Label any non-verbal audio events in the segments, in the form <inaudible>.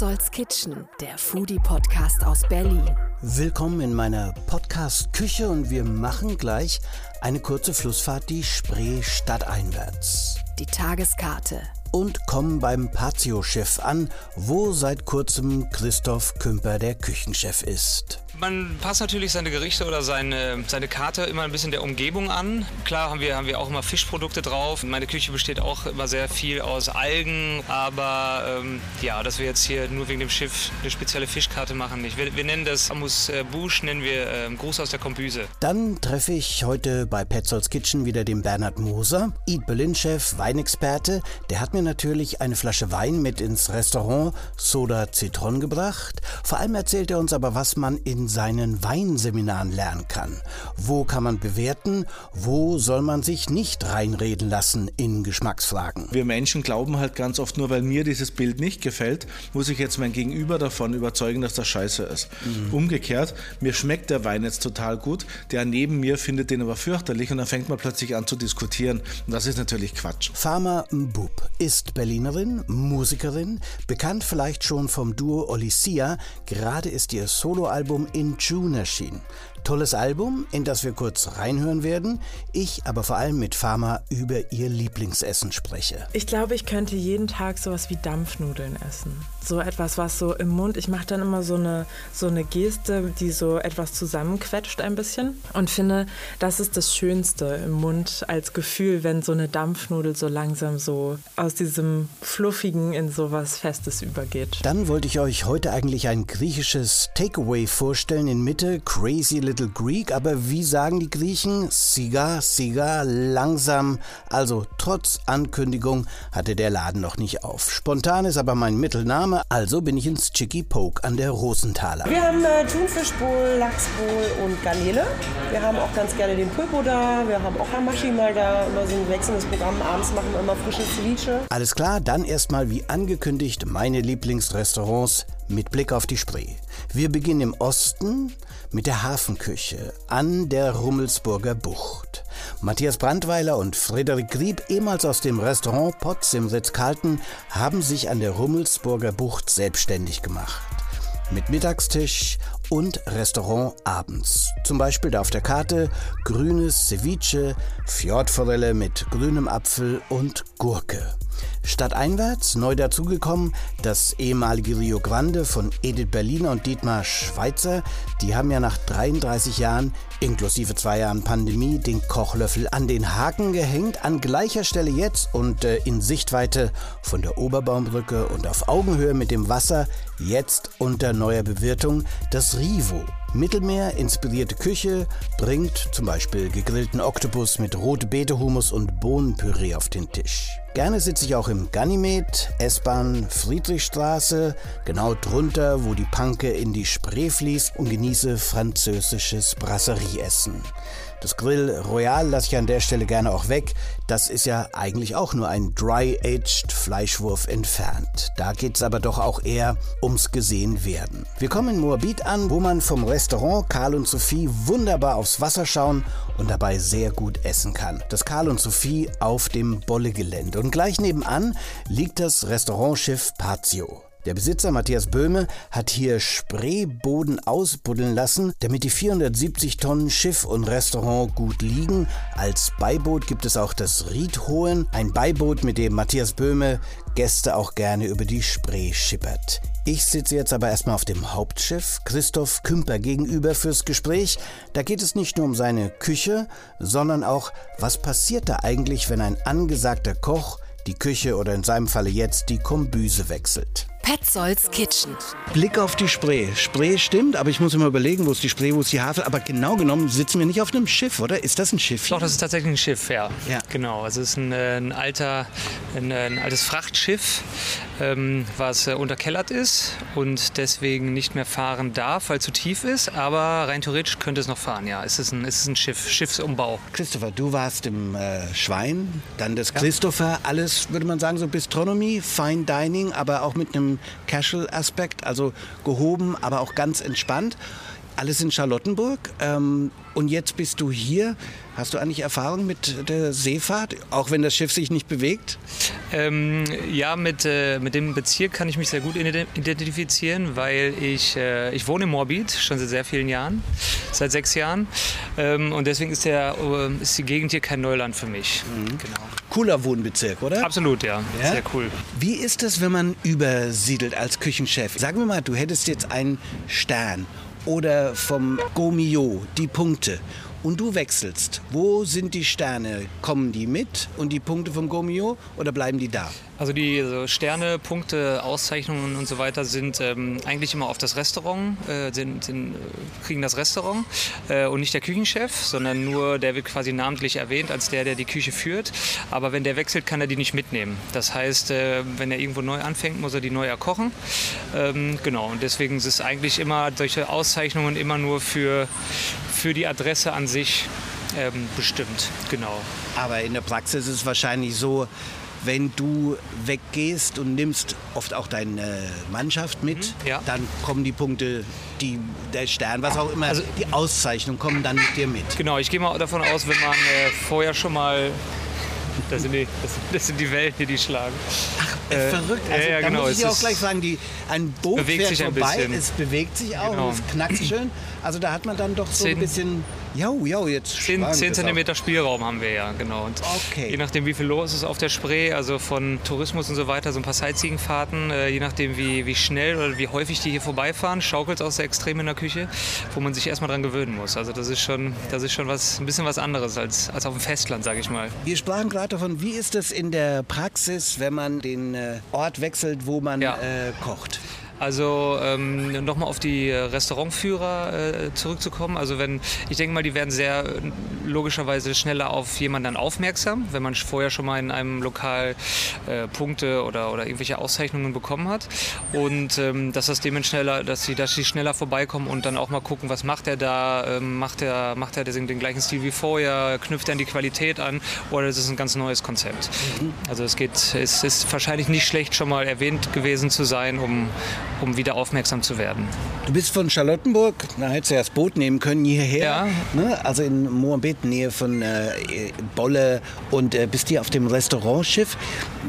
Petzolds Kitchen, der Foodie-Podcast aus Berlin. Willkommen in meiner Podcast-Küche und wir machen gleich eine kurze Flussfahrt die Spree stadteinwärts. Die Tageskarte. Und kommen beim Patio-Chef an, wo seit kurzem Christoph Kümper der Küchenchef ist. Man passt natürlich seine Gerichte oder seine, seine Karte immer ein bisschen der Umgebung an. Klar haben wir, haben wir auch immer Fischprodukte drauf. Meine Küche besteht auch immer sehr viel aus Algen. Aber ähm, ja, dass wir jetzt hier nur wegen dem Schiff eine spezielle Fischkarte machen, nicht. Wir, wir nennen das Amus äh, Bouche, nennen wir äh, Gruß aus der Kombüse. Dann treffe ich heute bei Petzolds Kitchen wieder den Bernhard Moser, Eat Berlin-Chef, Weinexperte. Der hat mir natürlich eine Flasche Wein mit ins Restaurant Soda Citron gebracht. Vor allem erzählt er uns aber, was man in seinen Weinseminaren lernen kann. Wo kann man bewerten? Wo soll man sich nicht reinreden lassen in Geschmacksfragen? Wir Menschen glauben halt ganz oft, nur weil mir dieses Bild nicht gefällt, muss ich jetzt mein Gegenüber davon überzeugen, dass das scheiße ist. Mhm. Umgekehrt, mir schmeckt der Wein jetzt total gut, der neben mir findet den aber fürchterlich und dann fängt man plötzlich an zu diskutieren. Und das ist natürlich Quatsch. Farmer Mbub ist Berlinerin, Musikerin, bekannt vielleicht schon vom Duo Olisia. Gerade ist ihr Soloalbum in June erschienen. Tolles Album, in das wir kurz reinhören werden. Ich aber vor allem mit Pharma über ihr Lieblingsessen spreche. Ich glaube, ich könnte jeden Tag sowas wie Dampfnudeln essen. So etwas, was so im Mund, ich mache dann immer so eine, so eine Geste, die so etwas zusammenquetscht ein bisschen und finde, das ist das Schönste im Mund als Gefühl, wenn so eine Dampfnudel so langsam so aus diesem Fluffigen in sowas Festes übergeht. Dann wollte ich euch heute eigentlich ein griechisches Takeaway vorstellen in Mitte, Crazy Little Greek, aber wie sagen die Griechen? Siga, siga, langsam. Also trotz Ankündigung hatte der Laden noch nicht auf. Spontan ist aber mein Mittelname, also bin ich ins Chicky Poke an der Rosenthaler. Wir haben äh, Thunfischbowl, Lachsbowl und Garnele. Wir haben auch ganz gerne den Pulpo da. Wir haben auch Hamashi mal da. Immer so ein wechselndes Programm. Abends machen wir immer frisches Ceviche. Alles klar, dann erstmal wie angekündigt meine Lieblingsrestaurants mit Blick auf die Spree. Wir beginnen im Osten mit der Hafenküche an der Rummelsburger Bucht. Matthias Brandweiler und Frederik Grieb, ehemals aus dem Restaurant Potz im Ritz-Carlton, haben sich an der Rummelsburger Bucht selbstständig gemacht. Mit Mittagstisch und Restaurant abends. Zum Beispiel da auf der Karte grünes Ceviche, Fjordforelle mit grünem Apfel und Gurke. Stadteinwärts neu dazugekommen das ehemalige Rio Grande von Edith Berliner und Dietmar Schweitzer. Die haben ja nach 33 Jahren, inklusive zwei Jahren Pandemie, den Kochlöffel an den Haken gehängt. An gleicher Stelle jetzt und äh, in Sichtweite von der Oberbaumbrücke und auf Augenhöhe mit dem Wasser, jetzt unter neuer Bewirtung, das Rivo. Mittelmeer inspirierte Küche bringt zum Beispiel gegrillten Oktopus mit Rotbeete-Hummus und Bohnenpüree auf den Tisch. Gerne sitze ich auch im Ganymed, S-Bahn Friedrichstraße, genau drunter, wo die Panke in die Spree fließt und genieße französisches Brasserieessen. Das Grill Royal lasse ich an der Stelle gerne auch weg. Das ist ja eigentlich auch nur ein Dry-Aged Fleischwurf entfernt. Da geht es aber doch auch eher ums Gesehenwerden. Wir kommen in Moabit an, wo man vom Restaurant Karl und Sophie wunderbar aufs Wasser schauen und dabei sehr gut essen kann. Das Karl und Sophie auf dem Bollegelände. Und gleich nebenan liegt das Restaurantschiff Patio. Der Besitzer Matthias Böhme hat hier Spreeboden ausbuddeln lassen, damit die 470 Tonnen Schiff und Restaurant gut liegen. Als Beiboot gibt es auch das Riedhohen, ein Beiboot, mit dem Matthias Böhme Gäste auch gerne über die Spree schippert. Ich sitze jetzt aber erstmal auf dem Hauptschiff, Christoph Kümper gegenüber fürs Gespräch. Da geht es nicht nur um seine Küche, sondern auch, was passiert da eigentlich, wenn ein angesagter Koch die Küche oder in seinem Falle jetzt die Kombüse wechselt. Petzolds Kitchen. Blick auf die Spree. Spree stimmt, aber ich muss immer überlegen, wo ist die Spree, wo ist die Havel. Aber genau genommen sitzen wir nicht auf einem Schiff, oder? Ist das ein Schiff? Doch, das ist tatsächlich ein Schiff, ja. ja. Genau, also es ist ein, äh, ein alter, ein, ein, altes Frachtschiff, ähm, was äh, unterkellert ist und deswegen nicht mehr fahren darf, weil es zu tief ist. Aber rein theoretisch könnte es noch fahren, ja. Es ist ein, es ist ein Schiff, Schiffsumbau. Christopher, du warst im äh, Schwein, dann das ja. Christopher, alles, würde man sagen, so Bistronomie, Fine Dining, aber auch mit einem Casual-Aspekt, also gehoben, aber auch ganz entspannt. Alles in Charlottenburg. Ähm, und jetzt bist du hier. Hast du eigentlich Erfahrung mit der Seefahrt, auch wenn das Schiff sich nicht bewegt? Ähm, ja, mit, äh, mit dem Bezirk kann ich mich sehr gut identifizieren, weil ich, äh, ich wohne in Moabit schon seit sehr vielen Jahren, seit sechs Jahren. Ähm, und deswegen ist, der, äh, ist die Gegend hier kein Neuland für mich. Mhm. Genau. Cooler Wohnbezirk, oder? Absolut, ja. ja. Sehr cool. Wie ist es, wenn man übersiedelt als Küchenchef? Sagen wir mal, du hättest jetzt einen Stern oder vom Gomio die Punkte und du wechselst, wo sind die Sterne? Kommen die mit und die Punkte vom Gomio oder bleiben die da? Also die so Sterne, Punkte, Auszeichnungen und so weiter sind ähm, eigentlich immer auf das Restaurant, äh, sind, sind, äh, kriegen das Restaurant äh, und nicht der Küchenchef, sondern nur der wird quasi namentlich erwähnt als der, der die Küche führt. Aber wenn der wechselt, kann er die nicht mitnehmen. Das heißt, äh, wenn er irgendwo neu anfängt, muss er die neu erkochen. Ähm, genau, und deswegen ist es eigentlich immer solche Auszeichnungen immer nur für, für die Adresse an sich ähm, bestimmt. Genau. Aber in der Praxis ist es wahrscheinlich so, wenn du weggehst und nimmst oft auch deine Mannschaft mit, mhm, ja. dann kommen die Punkte, die, der Stern, was auch immer, also, die Auszeichnung kommen dann mit dir mit. Genau, ich gehe mal davon aus, wenn man äh, vorher schon mal das sind, die, das, das sind die Wellen, die die schlagen. Ach, äh, verrückt. Also, ja, ja, da genau. muss ich auch gleich sagen, die, ein Boot fährt vorbei, es bewegt sich auch genau. und es knackt schön. Also da hat man dann doch so Zehn, ein bisschen ja, ja, jetzt 10, 10 cm Spielraum haben wir ja, genau. Und okay. Je nachdem, wie viel los ist auf der Spree, also von Tourismus und so weiter, so ein paar Sightseeing-Fahrten, äh, je nachdem, wie, wie schnell oder wie häufig die hier vorbeifahren, schaukelt es auch sehr extrem in der Küche, wo man sich erstmal dran gewöhnen muss. Also das ist schon, das ist schon was, ein bisschen was anderes als, als auf dem Festland, sage ich mal. Wir sprachen gerade davon, wie ist das in der Praxis, wenn man den äh, Ort wechselt, wo man ja. äh, kocht? Also ähm, nochmal auf die Restaurantführer äh, zurückzukommen. Also wenn, ich denke mal, die werden sehr äh, logischerweise schneller auf jemanden dann aufmerksam, wenn man vorher schon mal in einem Lokal äh, Punkte oder, oder irgendwelche Auszeichnungen bekommen hat. Und ähm, dass das dementsprechend schneller, dass sie, dass sie schneller vorbeikommen und dann auch mal gucken, was macht er da, ähm, macht er, macht er den, den, gleichen Stil wie vorher, knüpft er an die Qualität an oder ist es ein ganz neues Konzept. Mhm. Also es geht, es ist wahrscheinlich nicht schlecht, schon mal erwähnt gewesen zu sein, um um wieder aufmerksam zu werden. Du bist von Charlottenburg, da hättest du ja das Boot nehmen können hierher. Ja. Ne? Also in Moabit, Nähe von äh, Bolle und äh, bist hier auf dem Restaurantschiff.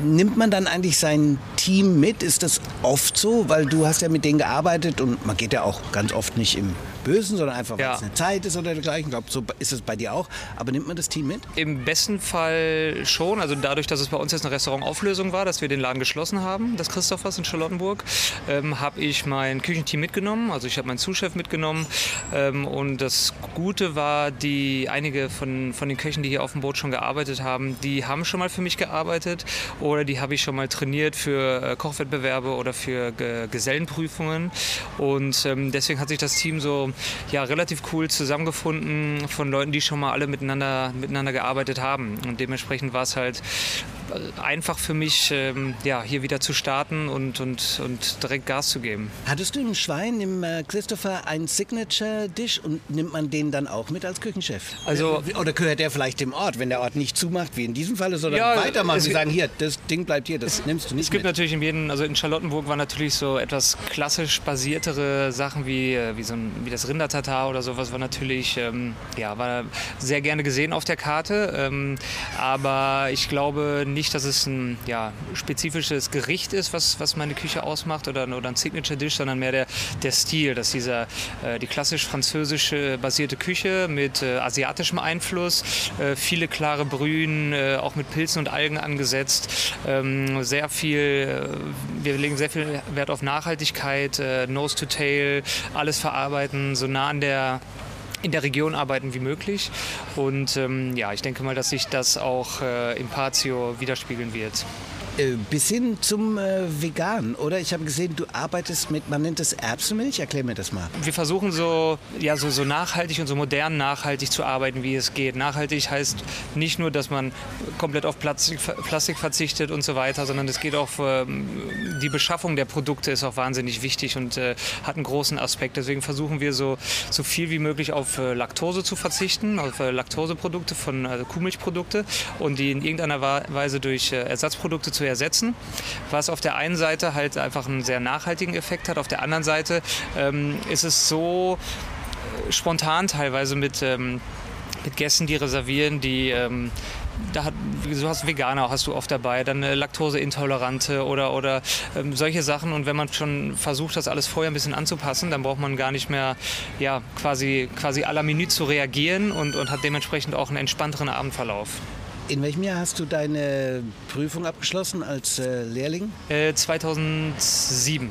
Nimmt man dann eigentlich sein Team mit? Ist das oft so? Weil du hast ja mit denen gearbeitet und man geht ja auch ganz oft nicht im Bösen, sondern einfach, weil ja. es eine Zeit ist oder dergleichen. Ich glaube, so ist es bei dir auch. Aber nimmt man das Team mit? Im besten Fall schon. Also dadurch, dass es bei uns jetzt eine Restaurantauflösung war, dass wir den Laden geschlossen haben, das Christophers in Charlottenburg, ähm, habe ich mein Küchenteam mitgenommen. Also ich habe meinen Zuschef mitgenommen. Ähm, und das Gute war, die einige von, von den Köchen, die hier auf dem Boot schon gearbeitet haben, die haben schon mal für mich gearbeitet oder die habe ich schon mal trainiert für äh, Kochwettbewerbe oder für Ge Gesellenprüfungen. Und ähm, deswegen hat sich das Team so ja, relativ cool zusammengefunden von Leuten, die schon mal alle miteinander, miteinander gearbeitet haben. Und dementsprechend war es halt einfach für mich, ähm, ja, hier wieder zu starten und, und, und direkt Gas zu geben. Hattest du im Schwein, im äh, Christopher, einen Signature-Dish und nimmt man den dann auch mit als Küchenchef? Also, Oder gehört der vielleicht dem Ort, wenn der Ort nicht zumacht, wie in diesem Fall, sondern ja, weitermachen? Sie sagen, hier, das Ding bleibt hier, das nimmst du nicht Es gibt mit. natürlich in jedem, also in Charlottenburg waren natürlich so etwas klassisch basiertere Sachen wie, äh, wie, so ein, wie das das Rindertatar oder sowas war natürlich ähm, ja, war sehr gerne gesehen auf der Karte. Ähm, aber ich glaube nicht, dass es ein ja, spezifisches Gericht ist, was, was meine Küche ausmacht oder, oder ein Signature Dish, sondern mehr der, der Stil, dass dieser, äh, die klassisch französische basierte Küche mit äh, asiatischem Einfluss, äh, viele klare Brühen, äh, auch mit Pilzen und Algen angesetzt, ähm, sehr viel, äh, wir legen sehr viel Wert auf Nachhaltigkeit, äh, Nose to Tail, alles verarbeiten, so nah an der in der Region arbeiten wie möglich. Und ähm, ja, ich denke mal, dass sich das auch äh, im Patio widerspiegeln wird. Äh, bis hin zum äh, Vegan, oder? Ich habe gesehen, du arbeitest mit, man nennt es Erbsenmilch. Erklär mir das mal. Wir versuchen so, ja, so, so nachhaltig und so modern nachhaltig zu arbeiten, wie es geht. Nachhaltig heißt nicht nur, dass man komplett auf Plastik, Plastik verzichtet und so weiter, sondern es geht auch, ähm, die Beschaffung der Produkte ist auch wahnsinnig wichtig und äh, hat einen großen Aspekt. Deswegen versuchen wir so, so viel wie möglich auf äh, Laktose zu verzichten, auf äh, Laktoseprodukte von also Kuhmilchprodukte und die in irgendeiner Weise durch äh, Ersatzprodukte zu zu ersetzen, was auf der einen Seite halt einfach einen sehr nachhaltigen Effekt hat. Auf der anderen Seite ähm, ist es so, spontan teilweise mit, ähm, mit Gästen, die reservieren, die ähm, da hat, du hast Veganer hast du oft dabei, dann äh, Laktoseintolerante oder, oder ähm, solche Sachen. Und wenn man schon versucht, das alles vorher ein bisschen anzupassen, dann braucht man gar nicht mehr ja, quasi, quasi à la Minute zu reagieren und, und hat dementsprechend auch einen entspannteren Abendverlauf. In welchem Jahr hast du deine Prüfung abgeschlossen als äh, Lehrling? Äh, 2007.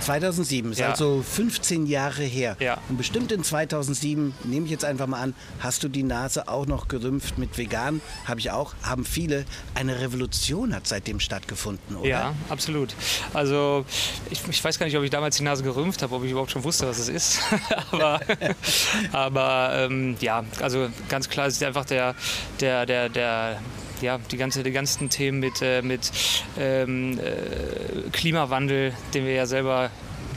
2007 ist Ja. also 15 Jahre her. Ja. Und bestimmt in 2007, nehme ich jetzt einfach mal an, hast du die Nase auch noch gerümpft mit vegan. Habe ich auch, haben viele. Eine Revolution hat seitdem stattgefunden, oder? Ja, absolut. Also ich, ich weiß gar nicht, ob ich damals die Nase gerümpft habe, ob ich überhaupt schon wusste, was es ist. <laughs> aber <laughs> aber ähm, ja, also ganz klar ist einfach der, der, der, der ja, die, ganze, die ganzen Themen mit, äh, mit ähm, äh, Klimawandel, den wir ja selber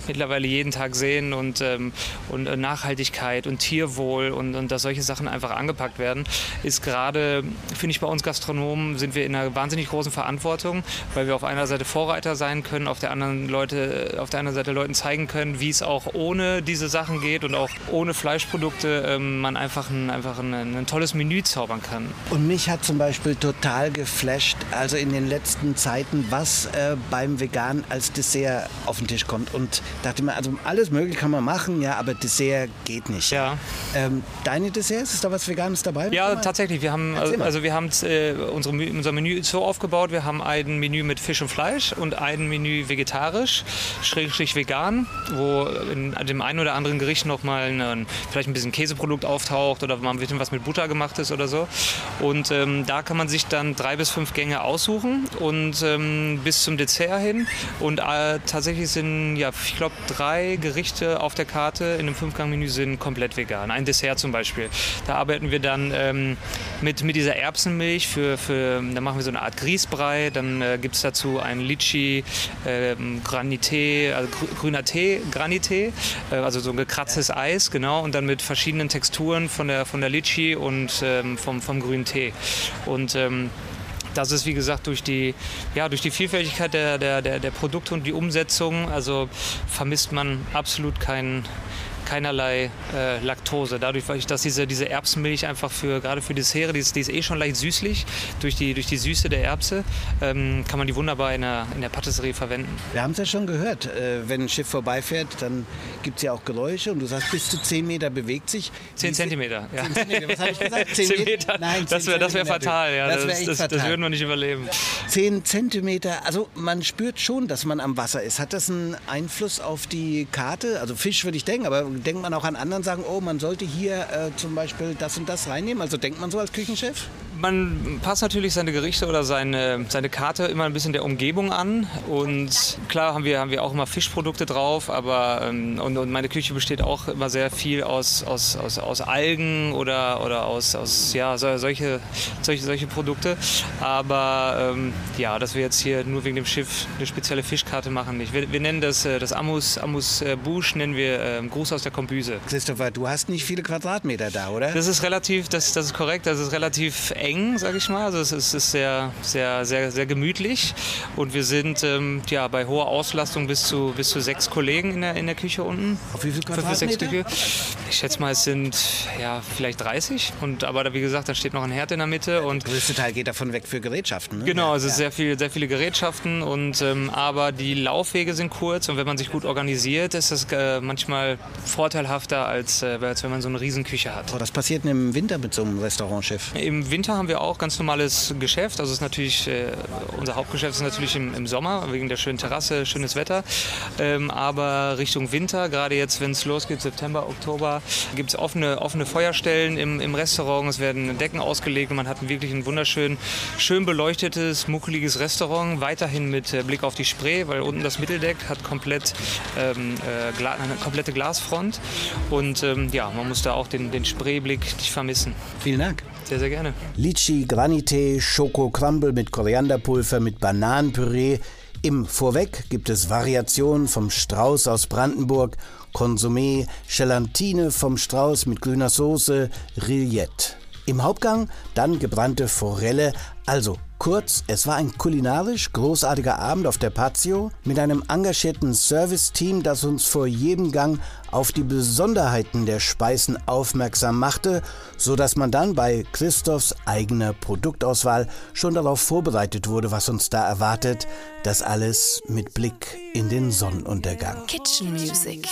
mittlerweile jeden Tag sehen und, ähm, und äh, Nachhaltigkeit und Tierwohl und, und dass solche Sachen einfach angepackt werden, ist gerade, finde ich, bei uns Gastronomen sind wir in einer wahnsinnig großen Verantwortung, weil wir auf einer Seite Vorreiter sein können, auf der anderen, Leute, auf der anderen Seite Leuten zeigen können, wie es auch ohne diese Sachen geht und auch ohne Fleischprodukte ähm, man einfach, ein, einfach ein, ein tolles Menü zaubern kann. Und mich hat zum Beispiel total geflasht, also in den letzten Zeiten, was äh, beim Vegan als Dessert auf den Tisch kommt. Und dachte mir, also alles mögliche kann man machen, ja, aber Dessert geht nicht. Ja. Ähm, deine Desserts, ist da was Veganes dabei? Ja, tatsächlich. Wir haben, also wir haben äh, unsere, unser Menü so aufgebaut. Wir haben ein Menü mit Fisch und Fleisch und ein Menü vegetarisch, schrägstrich vegan, wo in dem einen oder anderen Gericht noch mal ein, vielleicht ein bisschen Käseprodukt auftaucht oder mal ein bisschen was mit Butter gemacht ist oder so. Und ähm, da kann man sich dann drei bis fünf Gänge aussuchen und ähm, bis zum Dessert hin. Und äh, tatsächlich sind, ja, ich glaube, drei Gerichte auf der Karte in einem Fünfgang-Menü sind komplett vegan. Ein Dessert zum Beispiel. Da arbeiten wir dann ähm, mit, mit dieser Erbsenmilch für, für, da machen wir so eine Art Grießbrei. Dann äh, gibt es dazu ein Litchi ähm, Granité, also grü- grüner Tee, Granité, äh, also so ein gekratztes Eis, genau. Und dann mit verschiedenen Texturen von der, von der Litchi und ähm, vom, vom grünen Tee. Und ähm, das ist wie gesagt durch die, ja, durch die Vielfältigkeit der, der, der, der Produkte und die Umsetzung, also vermisst man absolut keinen keinerlei äh, Laktose. Dadurch, weil ich- dass diese, diese Erbsenmilch einfach für, gerade für Dessert, die ist, die ist eh schon leicht süßlich, durch die, durch die Süße der Erbse, ähm, kann man die wunderbar in der, in der Patisserie verwenden. Wir haben es ja schon gehört. Äh, wenn ein Schiff vorbeifährt, dann gibt es ja auch Geräusche und du sagst, bis zu 10 Meter bewegt sich. 10 Wie- Zentimeter, ja. 10 Zentimeter, was habe ich gesagt? 10 <laughs> Meter, Nein, das 10 wäre das wär Zentimeter. fatal, ja. Das Das, wäre das, das, würden wir nicht überleben. 10 Zentimeter, also man spürt schon, dass man am Wasser ist. Hat das einen Einfluss auf die Karte? Also Fisch würde ich denken, aber denkt man auch an anderen, sagen, oh, man sollte hier äh, zum Beispiel das und das reinnehmen? Also denkt man so als Küchenchef? Man passt natürlich seine Gerichte oder seine, seine Karte immer ein bisschen der Umgebung an. Und klar haben wir, haben wir auch immer Fischprodukte drauf, aber ähm, und, und meine Küche besteht auch immer sehr viel aus, aus, aus, aus Algen oder, oder aus, aus ja, so, solche, solche, solche Produkte. Aber ähm, ja, dass wir jetzt hier nur wegen dem Schiff eine spezielle Fischkarte machen nicht. Wir, wir nennen das, äh, das Amus, Amus äh, Bouche, nennen wir ähm, Gruß aus der Kombüse. Christopher, du hast nicht viele Quadratmeter da, oder? Das ist relativ, das, das ist korrekt, das ist relativ eng, sage ich mal. Also es ist, es ist sehr, sehr, sehr, sehr gemütlich und wir sind ähm, ja, bei hoher Auslastung bis zu, bis zu sechs Kollegen in der, in der Küche unten. Auf wie viel Fünf Quadratmeter? Stücke. Ich schätze mal, es sind ja, vielleicht 30. Und, aber wie gesagt, da steht noch ein Herd in der Mitte und Der größte Teil geht davon weg für Gerätschaften. Ne? Genau, also ja. sehr, viel, sehr viele Gerätschaften, und, ähm, aber die Laufwege sind kurz und wenn man sich gut organisiert, ist das äh, manchmal vorteilhafter, als, äh, als wenn man so eine Riesenküche hat. Oh, das passiert im Winter mit so einem Restaurantchef. Im Winter haben wir auch ganz normales Geschäft. Also ist natürlich, äh, unser Hauptgeschäft ist natürlich im, im Sommer, wegen der schönen Terrasse, schönes Wetter. Ähm, aber Richtung Winter, gerade jetzt, wenn es losgeht, September, Oktober, gibt es offene, offene Feuerstellen im, im Restaurant. Es werden Decken ausgelegt und man hat wirklich ein wunderschön, schön beleuchtetes, muckeliges Restaurant. Weiterhin mit äh, Blick auf die Spree, weil unten das Mitteldeck hat komplett, ähm, äh, eine komplette Glasfront. Und ähm, ja, man muss da auch den, den Spreeblick nicht vermissen. Vielen Dank. Sehr, sehr gerne. Litchi, Granité, Schoko Crumble mit Korianderpulver, mit Bananenpüree. Im Vorweg gibt es Variationen vom Strauß aus Brandenburg, Konsumé, Gelatine vom Strauß mit grüner Soße, Rillette. Im Hauptgang dann gebrannte Forelle, also Kurz, es war ein kulinarisch großartiger Abend auf der Patio mit einem engagierten Serviceteam, das uns vor jedem Gang auf die Besonderheiten der Speisen aufmerksam machte, so dass man dann bei Christophs eigener Produktauswahl schon darauf vorbereitet wurde, was uns da erwartet. Das alles mit Blick in den Sonnenuntergang. Kitchen Music.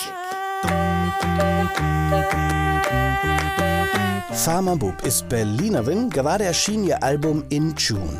Farmer Bub ist Berlinerin, gerade erschien ihr Album In June.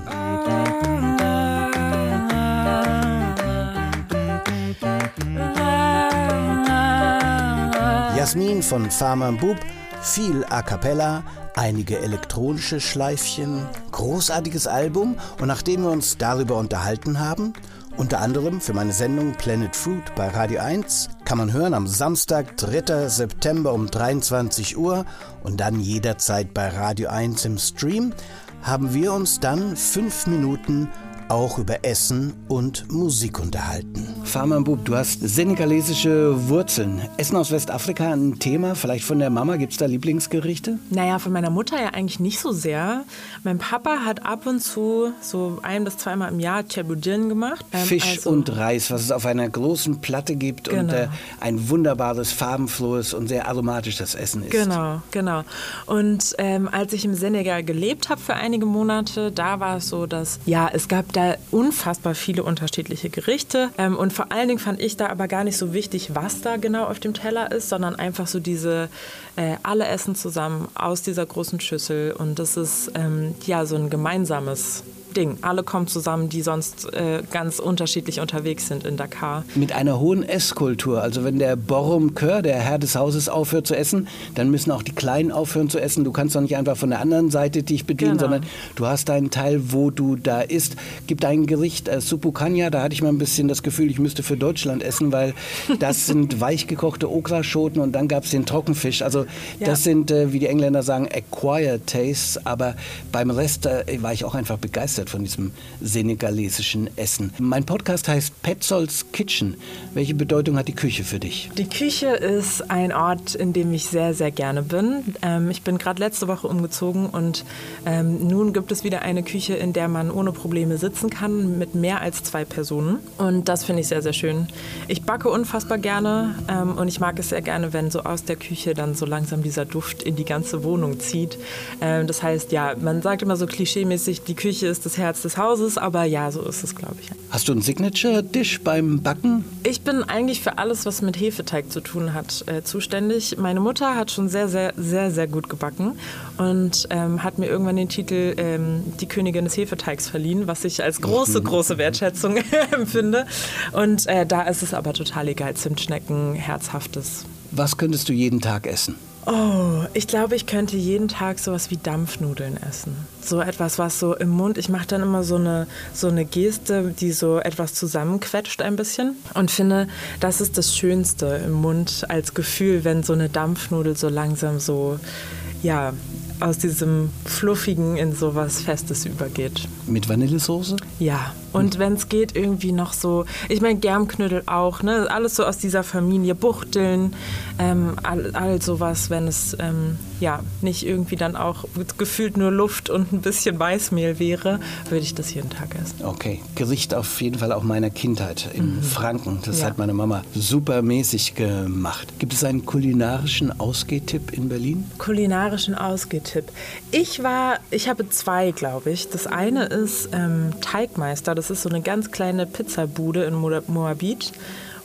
Jasmin von Farmer Bub, viel A Cappella, einige elektronische Schleifchen, großartiges Album und nachdem wir uns darüber unterhalten haben, unter anderem für meine Sendung Planet Fruit bei Radio 1, kann man hören am Samstag, 3. September um 23 Uhr und dann jederzeit bei Radio 1 im Stream, haben wir uns dann fünf Minuten auch über Essen und Musik unterhalten. Farmer Bub, du hast senegalesische Wurzeln. Essen aus Westafrika ein Thema? Vielleicht von der Mama? Gibt es da Lieblingsgerichte? Naja, von meiner Mutter ja eigentlich nicht so sehr. Mein Papa hat ab und zu so ein bis zweimal im Jahr Chebudin gemacht. Ähm, Fisch also und Reis, was es auf einer großen Platte gibt genau. und äh, ein wunderbares, farbenfrohes und sehr aromatisches Essen ist. Genau, genau. Und ähm, als ich im Senegal gelebt habe für einige Monate, da war es so, dass ja, es gab da da unfassbar viele unterschiedliche Gerichte. Ähm, und vor allen Dingen fand ich da aber gar nicht so wichtig, was da genau auf dem Teller ist, sondern einfach so diese, äh, alle essen zusammen aus dieser großen Schüssel. Und das ist ähm, ja so ein gemeinsames Ding. Alle kommen zusammen, die sonst äh, ganz unterschiedlich unterwegs sind in Dakar. Mit einer hohen Esskultur. Also wenn der Borum Kör, der Herr des Hauses, aufhört zu essen, dann müssen auch die Kleinen aufhören zu essen. Du kannst doch nicht einfach von der anderen Seite dich bedienen, genau. sondern du hast deinen Teil, wo du da isst. Gibt ein Gericht, äh, Supukanya, da hatte ich mal ein bisschen das Gefühl, ich müsste für Deutschland essen, weil das <laughs> sind weichgekochte Okraschoten und dann gab es den Trockenfisch. Also ja. das sind, äh, wie die Engländer sagen, acquired tastes, aber beim Rest äh, war ich auch einfach begeistert begeistert von diesem senegalesischen Essen. Mein Podcast heißt Petzolds Kitchen. Welche Bedeutung hat die Küche für dich? Die Küche ist ein Ort, in dem ich sehr, sehr gerne bin. Ähm, ich bin gerade letzte Woche umgezogen und ähm, nun gibt es wieder eine Küche, in der man ohne Probleme sitzen kann mit mehr als zwei Personen. Und das finde ich sehr, sehr schön. Ich backe unfassbar gerne ähm, und ich mag es sehr gerne, wenn so aus der Küche dann so langsam dieser Duft in die ganze Wohnung zieht. Ähm, das heißt, ja, man sagt immer so klischeemäßig, die Küche ist das das Herz des Hauses, aber ja, so ist es, glaube ich. Hast du einen Signature-Dish beim Backen? Ich bin eigentlich für alles, was mit Hefeteig zu tun hat, äh, zuständig. Meine Mutter hat schon sehr, sehr, sehr, sehr gut gebacken und ähm, hat mir irgendwann den Titel ähm, Die Königin des Hefeteigs verliehen, was ich als große, mhm. große Wertschätzung <laughs> empfinde. Und äh, da ist es aber total egal. Zimtschnecken, herzhaftes. Was könntest du jeden Tag essen? Oh, ich glaube, ich könnte jeden Tag sowas wie Dampfnudeln essen. So etwas, was so im Mund, ich mache dann immer so eine, so eine Geste, die so etwas zusammenquetscht ein bisschen und finde, das ist das Schönste im Mund als Gefühl, wenn so eine Dampfnudel so langsam so, ja, aus diesem Fluffigen in sowas Festes übergeht. Mit Vanillesoße? Ja, und wenn es geht, irgendwie noch so, ich meine, Germknödel auch, ne? Alles so aus dieser Familie, Buchteln, ähm, all, all sowas, wenn es ähm, ja nicht irgendwie dann auch gefühlt nur Luft und ein bisschen Weißmehl wäre, würde ich das jeden Tag essen. Okay, Gericht auf jeden Fall auch meiner Kindheit in mhm. Franken. Das ja. hat meine Mama supermäßig gemacht. Gibt es einen kulinarischen Ausgehtipp in Berlin? Kulinarischen Ausgehtipp. Ich war, ich habe zwei, glaube ich. Das eine ist ähm, Teigmeister. Das ist so eine ganz kleine Pizzabude in Moabit.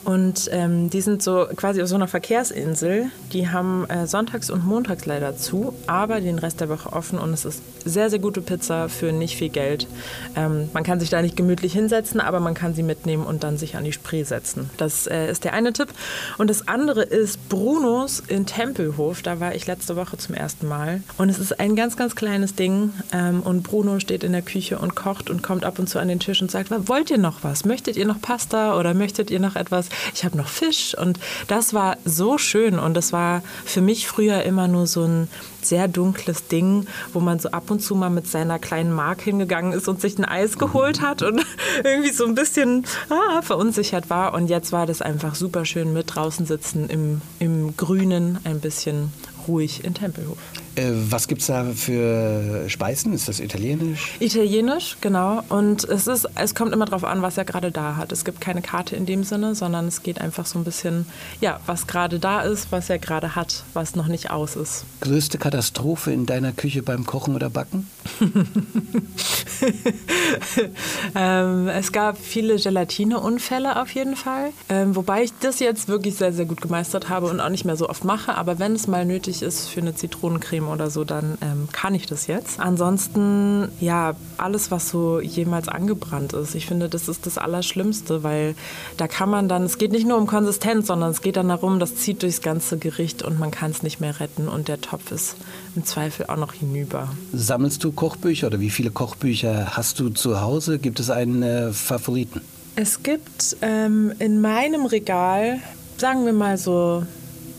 Und ähm, die sind so quasi auf so einer Verkehrsinsel. Die haben äh, sonntags und montags leider zu, aber den Rest der Woche offen und es ist sehr, sehr gute Pizza für nicht viel Geld. Ähm, man kann sich da nicht gemütlich hinsetzen, aber man kann sie mitnehmen und dann sich an die Spree setzen. Das äh, ist der eine Tipp. Und das andere ist Brunos in Tempelhof. Da war ich letzte Woche zum ersten Mal. Und es ist ein ganz, ganz kleines Ding. Ähm, und Bruno steht in der Küche und kocht und kommt ab und zu an den Tisch und sagt, wollt ihr noch was? Möchtet ihr noch Pasta oder möchtet ihr noch etwas? Ich habe noch Fisch und das war so schön und das war für mich früher immer nur so ein sehr dunkles Ding, wo man so ab und zu mal mit seiner kleinen Mark hingegangen ist und sich ein Eis geholt hat und <laughs> irgendwie so ein bisschen ah, verunsichert war. Und jetzt war das einfach super schön mit draußen sitzen im, im Grünen, ein bisschen ruhig in Tempelhof. Äh, was gibt es da für Speisen? Ist das italienisch? Italienisch, genau. Und es, ist, es kommt immer darauf an, was er gerade da hat. Es gibt keine Karte in dem Sinne, sondern es geht einfach so ein bisschen, ja, was gerade da ist, was er gerade hat, was noch nicht aus ist. Größte Katastrophe in deiner Küche beim Kochen oder Backen? <laughs> ähm, es gab viele Gelatineunfälle auf jeden Fall. Ähm, wobei ich das jetzt wirklich sehr, sehr gut gemeistert habe und auch nicht mehr so oft mache. Aber wenn es mal nötig ist für eine Zitronencreme oder so, dann ähm, kann ich das jetzt. Ansonsten, ja, alles, was so jemals angebrannt ist. Ich finde, das ist das Allerschlimmste, weil da kann man dann, es geht nicht nur um Konsistenz, sondern es geht dann darum, das zieht durchs ganze Gericht und man kann es nicht mehr retten und der Topf ist im Zweifel auch noch hinüber. Sammelst du Kochbücher oder wie viele Kochbücher hast du zu Hause? Gibt es einen äh, Favoriten? Es gibt ähm, in meinem Regal, sagen wir mal so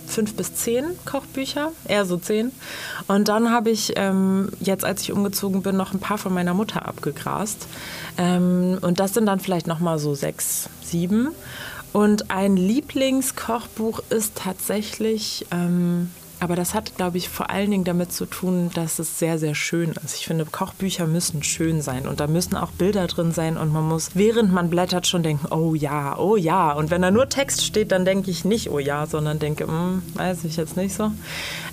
fünf bis zehn Kochbücher, eher so zehn. Und dann habe ich ähm, jetzt, als ich umgezogen bin, noch ein paar von meiner Mutter abgegrast. Ähm, und das sind dann vielleicht noch mal so sechs, sieben. Und ein Lieblingskochbuch ist tatsächlich ähm, aber das hat, glaube ich, vor allen Dingen damit zu tun, dass es sehr, sehr schön ist. Ich finde, Kochbücher müssen schön sein und da müssen auch Bilder drin sein und man muss, während man blättert, schon denken, oh ja, oh ja. Und wenn da nur Text steht, dann denke ich nicht, oh ja, sondern denke, hm, weiß ich jetzt nicht so.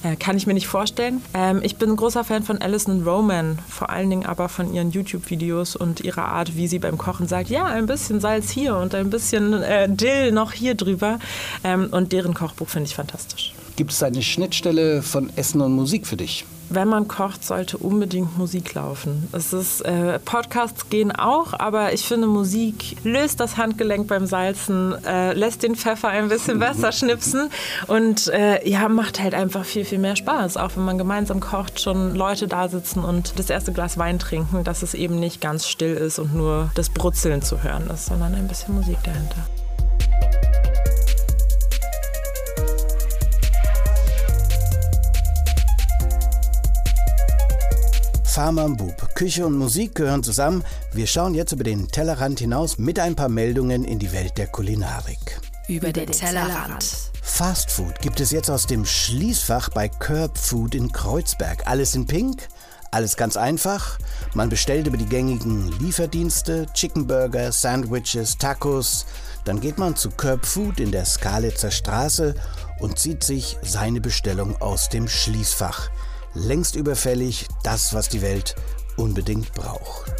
Äh, kann ich mir nicht vorstellen. Ähm, ich bin ein großer Fan von Alison Roman, vor allen Dingen aber von ihren YouTube-Videos und ihrer Art, wie sie beim Kochen sagt, ja, ein bisschen Salz hier und ein bisschen äh, Dill noch hier drüber. Ähm, und deren Kochbuch finde ich fantastisch. Gibt es eine Schnittstelle von Essen und Musik für dich? Wenn man kocht, sollte unbedingt Musik laufen. Es ist, äh, Podcasts gehen auch, aber ich finde, Musik löst das Handgelenk beim Salzen, äh, lässt den Pfeffer ein bisschen besser schnipsen und äh, ja, macht halt einfach viel, viel mehr Spaß. Auch wenn man gemeinsam kocht, schon Leute da sitzen und das erste Glas Wein trinken, dass es eben nicht ganz still ist und nur das Brutzeln zu hören ist, sondern ein bisschen Musik dahinter. Farmambub. Küche und Musik gehören zusammen. Wir schauen jetzt über den Tellerrand hinaus mit ein paar Meldungen in die Welt der Kulinarik. Über den Tellerrand. Fast Food gibt es jetzt aus dem Schließfach bei Curb Food in Kreuzberg. Alles in Pink, alles ganz einfach. Man bestellt über die gängigen Lieferdienste, Chicken Burger, Sandwiches, Tacos. Dann geht man zu Curb Food in der Skalitzer Straße und zieht sich seine Bestellung aus dem Schließfach längst überfällig, das, was die Welt unbedingt braucht.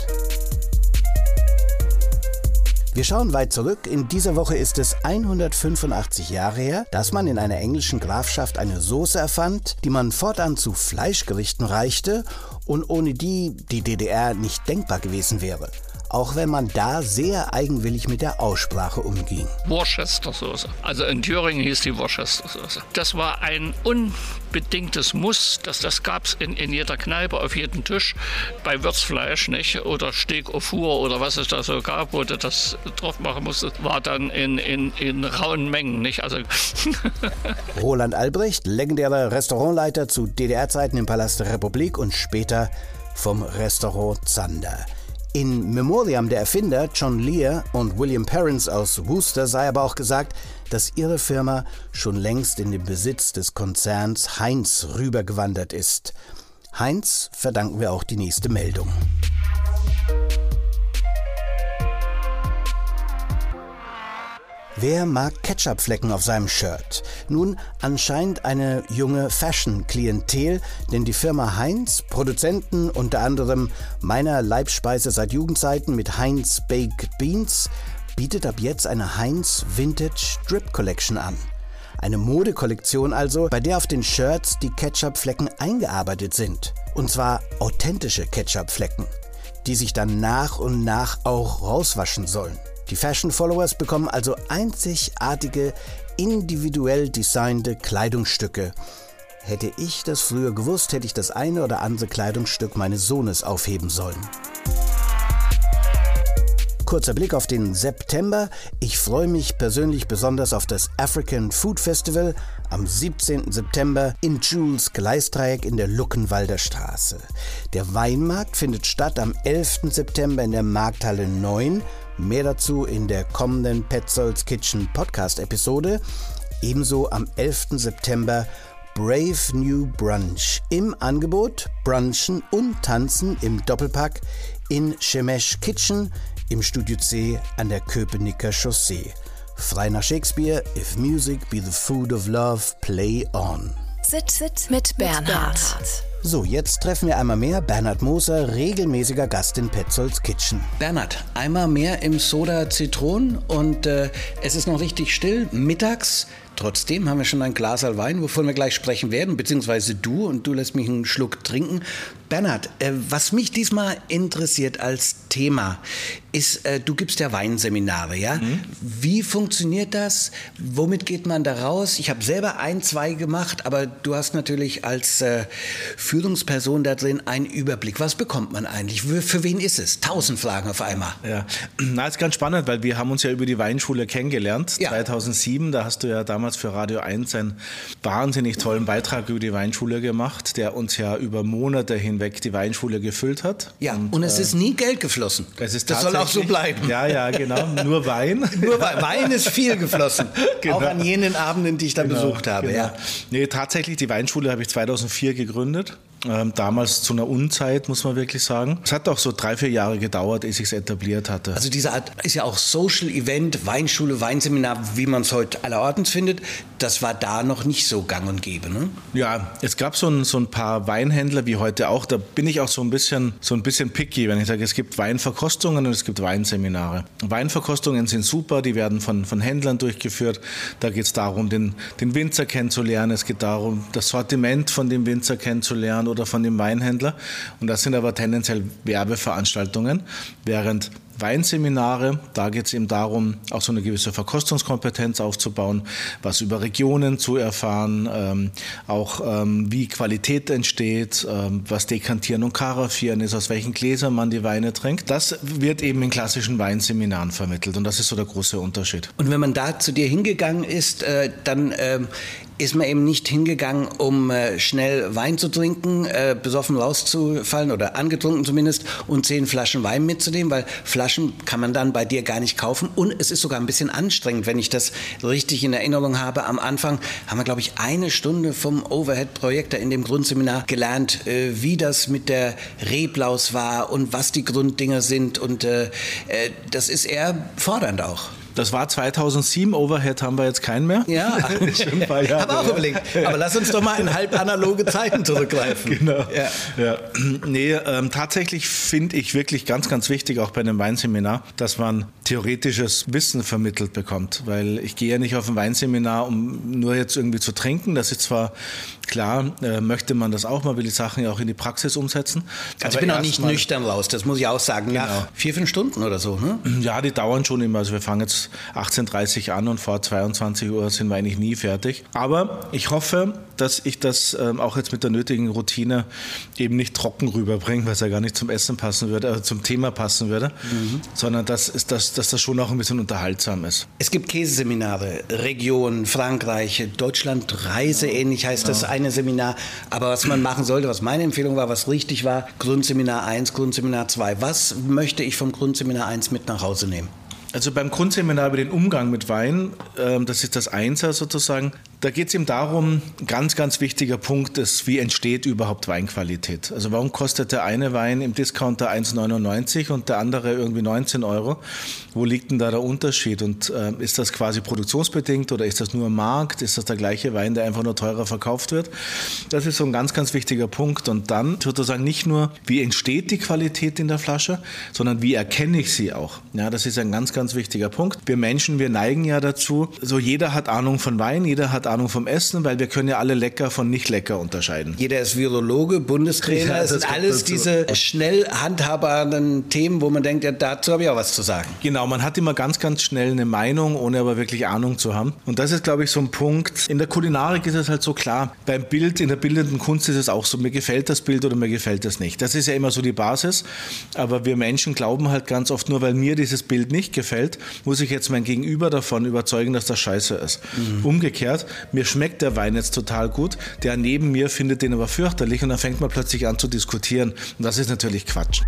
Wir schauen weit zurück. In dieser Woche ist es 185 Jahre her, dass man in einer englischen Grafschaft eine Soße erfand, die man fortan zu Fleischgerichten reichte und ohne die die DDR nicht denkbar gewesen wäre auch wenn man da sehr eigenwillig mit der Aussprache umging. Worcester-Soße. Also in Thüringen hieß die Worcester-Soße. Das war ein unbedingtes Muss. Das, das gab es in, in jeder Kneipe, auf jedem Tisch, bei Würzfleisch nicht? oder Steak au four oder was es da so gab, wo du das drauf machen musstest, war dann in, in, in rauen Mengen. Nicht? Also <laughs> Roland Albrecht, legendärer Restaurantleiter zu DDR-Zeiten im Palast der Republik und später vom Restaurant Zander. In Memoriam der Erfinder John Lear und William Perrins aus Worcester sei aber auch gesagt, dass ihre Firma schon längst in den Besitz des Konzerns Heinz rübergewandert ist. Heinz verdanken wir auch die nächste Meldung. Wer mag Ketchupflecken auf seinem Shirt? Nun, anscheinend eine junge Fashion-Klientel, denn die Firma Heinz, Produzenten unter anderem meiner Leibspeise seit Jugendzeiten mit Heinz Baked Beans, bietet ab jetzt eine Heinz Vintage Drip Collection an. Eine Modekollektion also, bei der auf den Shirts die Ketchupflecken eingearbeitet sind. Und zwar authentische Ketchupflecken, die sich dann nach und nach auch rauswaschen sollen. Die Fashion-Followers bekommen also einzigartige, individuell designte Kleidungsstücke. Hätte ich das früher gewusst, hätte ich das eine oder andere Kleidungsstück meines Sohnes aufheben sollen. Kurzer Blick auf den September. Ich freue mich persönlich besonders auf das African Food Festival am 17. September in Jules Gleisdreieck in der Luckenwalder Straße. Der Weinmarkt findet statt am 11. September in der Markthalle 9 Mehr dazu in der kommenden Petzolds Kitchen Podcast Episode. Ebenso am 11. September Brave New Brunch. Im Angebot Brunchen und Tanzen im Doppelpack in Shemesh Kitchen im Studio C an der Köpenicker Chaussee. Frei nach Shakespeare, If Music be the food of love, play on. Sit, sit mit Bernhard. So, jetzt treffen wir einmal mehr Bernhard Moser, regelmäßiger Gast in Petzolds Kitchen. Bernhard, einmal mehr im Soda Zitronen und äh, es ist noch richtig still. Mittags Trotzdem haben wir schon ein Glas Wein, wovon wir gleich sprechen werden, beziehungsweise du und du lässt mich einen Schluck trinken. Bernhard, äh, was mich diesmal interessiert als Thema ist, äh, du gibst ja Weinseminare, ja? Mhm. Wie funktioniert das? Womit geht man da raus? Ich habe selber ein, zwei gemacht, aber du hast natürlich als äh, Führungsperson da drin einen Überblick. Was bekommt man eigentlich? Für, für wen ist es? Tausend Fragen auf einmal. Ja, na, ist ganz spannend, weil wir haben uns ja über die Weinschule kennengelernt. Ja. 2007, da hast du ja damals für Radio 1 einen wahnsinnig tollen Beitrag über die Weinschule gemacht, der uns ja über Monate hinweg die Weinschule gefüllt hat. Ja, und, und es äh, ist nie Geld geflossen. Das soll auch so bleiben. Ja, ja, genau. Nur Wein. <laughs> Nur Wein. Wein ist viel geflossen. <laughs> Genau. Auch an jenen Abenden, die ich da genau, besucht habe. Genau. Ja. Nee, tatsächlich, die Weinschule habe ich 2004 gegründet. Ähm, damals zu einer Unzeit, muss man wirklich sagen. Es hat auch so drei, vier Jahre gedauert, ehe sich etabliert hatte. Also diese Art ist ja auch Social Event, Weinschule, Weinseminar, wie man es heute allerortens findet. Das war da noch nicht so gang und gäbe, ne? Ja, es gab so ein, so ein paar Weinhändler wie heute auch. Da bin ich auch so ein bisschen, so ein bisschen picky, wenn ich sage, es gibt Weinverkostungen und es gibt Weinseminare. Weinverkostungen sind super, die werden von, von Händlern durchgeführt. Da geht es darum, den, den Winzer kennenzulernen. Es geht darum, das Sortiment von dem Winzer kennenzulernen oder von dem Weinhändler. Und das sind aber tendenziell Werbeveranstaltungen, während Weinseminare. Da geht es eben darum, auch so eine gewisse Verkostungskompetenz aufzubauen, was über Regionen zu erfahren, ähm, auch ähm, wie Qualität entsteht, ähm, was Dekantieren und Karaffieren ist, aus welchen Gläsern man die Weine trinkt. Das wird eben in klassischen Weinseminaren vermittelt und das ist so der große Unterschied. Und wenn man da zu dir hingegangen ist, äh, dann ähm, ist man eben nicht hingegangen, um äh, schnell Wein zu trinken, äh, besoffen rauszufallen oder angetrunken zumindest und zehn Flaschen Wein mitzunehmen, weil Flaschen kann man dann bei dir gar nicht kaufen und es ist sogar ein bisschen anstrengend, wenn ich das richtig in Erinnerung habe. Am Anfang haben wir, glaube ich, eine Stunde vom Overhead-Projektor in dem Grundseminar gelernt, äh, wie das mit der Reblaus war und was die Grunddinger sind und das ist eher fordernd auch. Das war 2007, Overhead haben wir jetzt keinen mehr. Ja, schon ein paar Jahre. Aber auch überlegt. Aber lass uns doch mal in halb analoge Zeiten zurückgreifen. Genau. Ja. ja. <clears throat> Nee, ähm, tatsächlich finde ich wirklich ganz, ganz wichtig, auch bei einem Weinseminar, dass man theoretisches Wissen vermittelt bekommt. Weil ich gehe ja nicht auf ein Weinseminar, um nur jetzt irgendwie zu trinken. Das ist zwar klar, äh, möchte man das auch, man will die Sachen ja auch in die Praxis umsetzen. Also ich bin auch nicht nüchtern raus, das muss ich auch sagen. Genau. Nach vier, fünf Stunden oder so, ne? Ja, die dauern schon immer. Also wir fangen jetzt 18.30 Uhr an und vor 22 Uhr sind wir eigentlich nie fertig. Aber ich hoffe, dass ich das ähm, auch jetzt mit der nötigen Routine eben nicht trocken rüberbringe, was ja gar nicht zum Essen passen würde, also zum Thema passen würde, mhm. sondern dass, ist das, dass das schon auch ein bisschen unterhaltsam ist. Es gibt Käseseminare, Region, Frankreich, Deutschland, Reise ähnlich heißt ja. das eine Seminar. Aber was man machen sollte, was meine Empfehlung war, was richtig war, Grundseminar 1, Grundseminar 2. Was möchte ich vom Grundseminar 1 mit nach Hause nehmen? Also beim Grundseminar über den Umgang mit Wein, ähm, das ist das Einser sozusagen, da geht es ihm darum, ganz, ganz wichtiger Punkt ist, wie entsteht überhaupt Weinqualität? Also warum kostet der eine Wein im Discounter 1,99 und der andere irgendwie 19 Euro? Wo liegt denn da der Unterschied? Und äh, ist das quasi produktionsbedingt oder ist das nur Markt? Ist das der gleiche Wein, der einfach nur teurer verkauft wird? Das ist so ein ganz, ganz wichtiger Punkt. Und dann sozusagen nicht nur, wie entsteht die Qualität in der Flasche, sondern wie erkenne ich sie auch? Ja, das ist ein ganz, ganz wichtiger Punkt. Wir Menschen, wir neigen ja dazu, so jeder hat Ahnung von Wein, jeder hat Ahnung Ahnung vom Essen, weil wir können ja alle lecker von nicht lecker unterscheiden. Jeder ist Virologe, Bundestrainer, ja, das sind alles dazu. diese schnell handhabbaren Themen, wo man denkt, ja, dazu habe ich auch was zu sagen. Genau, man hat immer ganz, ganz schnell eine Meinung, ohne aber wirklich Ahnung zu haben. Und das ist, glaube ich, so ein Punkt. In der Kulinarik ist es halt so klar. Beim Bild, in der bildenden Kunst ist es auch so, mir gefällt das Bild oder mir gefällt das nicht. Das ist ja immer so die Basis. Aber wir Menschen glauben halt ganz oft, nur weil mir dieses Bild nicht gefällt, muss ich jetzt mein Gegenüber davon überzeugen, dass das scheiße ist. Mhm. Umgekehrt, mir schmeckt der Wein jetzt total gut, der neben mir findet den aber fürchterlich und dann fängt man plötzlich an zu diskutieren. Und das ist natürlich Quatsch.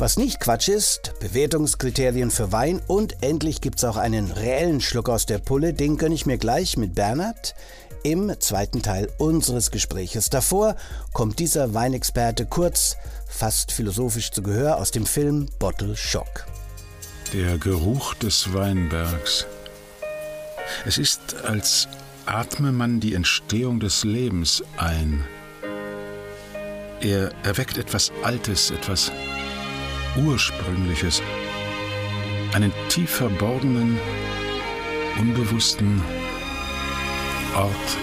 Was nicht Quatsch ist, Bewertungskriterien für Wein und endlich gibt's auch einen reellen Schluck aus der Pulle, den gönne ich mir gleich mit Bernhard im zweiten Teil unseres Gespräches. Davor kommt dieser Weinexperte kurz, fast philosophisch zu Gehör aus dem Film Bottle Shock. Der Geruch des Weinbergs. Es ist, als atme man die Entstehung des Lebens ein. Er erweckt etwas Altes, etwas Ursprüngliches, einen tief verborgenen, unbewussten Ort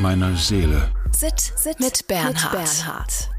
meiner Seele. Sit, sit mit Bernhard. Mit Bernhard.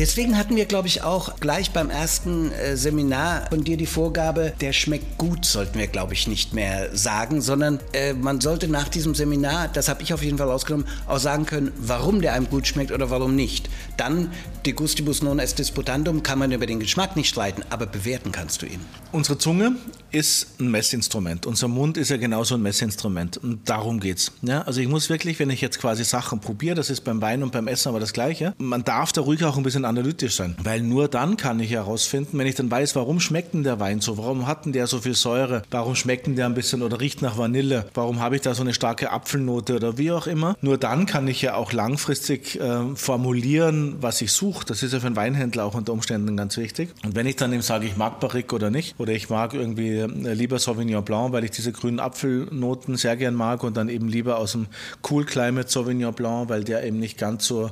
Deswegen hatten wir, glaube ich, auch gleich beim ersten äh, Seminar von dir die Vorgabe, der schmeckt gut, sollten wir, glaube ich, nicht mehr sagen, sondern äh, man sollte nach diesem Seminar, das habe ich auf jeden Fall ausgenommen, auch sagen können, warum der einem gut schmeckt oder warum nicht. Dann, de gustibus non est disputandum, kann man über den Geschmack nicht streiten, aber bewerten kannst du ihn. Unsere Zunge ist ein Messinstrument. Unser Mund ist ja genauso ein Messinstrument. Und darum geht's. Ja, also ich muss wirklich, wenn ich jetzt quasi Sachen probiere, das ist beim Wein und beim Essen aber das Gleiche, man darf da ruhig auch ein bisschen analytisch sein. Weil nur dann kann ich herausfinden, wenn ich dann weiß, warum schmeckt denn der Wein so? Warum hat denn der so viel Säure? Warum schmeckt denn der ein bisschen oder riecht nach Vanille? Warum habe ich da so eine starke Apfelnote oder wie auch immer? Nur dann kann ich ja auch langfristig äh, formulieren, was ich suche. Das ist ja für einen Weinhändler auch unter Umständen ganz wichtig. Und wenn ich dann eben sage, ich mag Barrique oder nicht, oder ich mag irgendwie äh, lieber Sauvignon Blanc, weil ich diese grünen Apfelnoten sehr gern mag und dann eben lieber aus dem Cool Climate Sauvignon Blanc, weil der eben nicht ganz so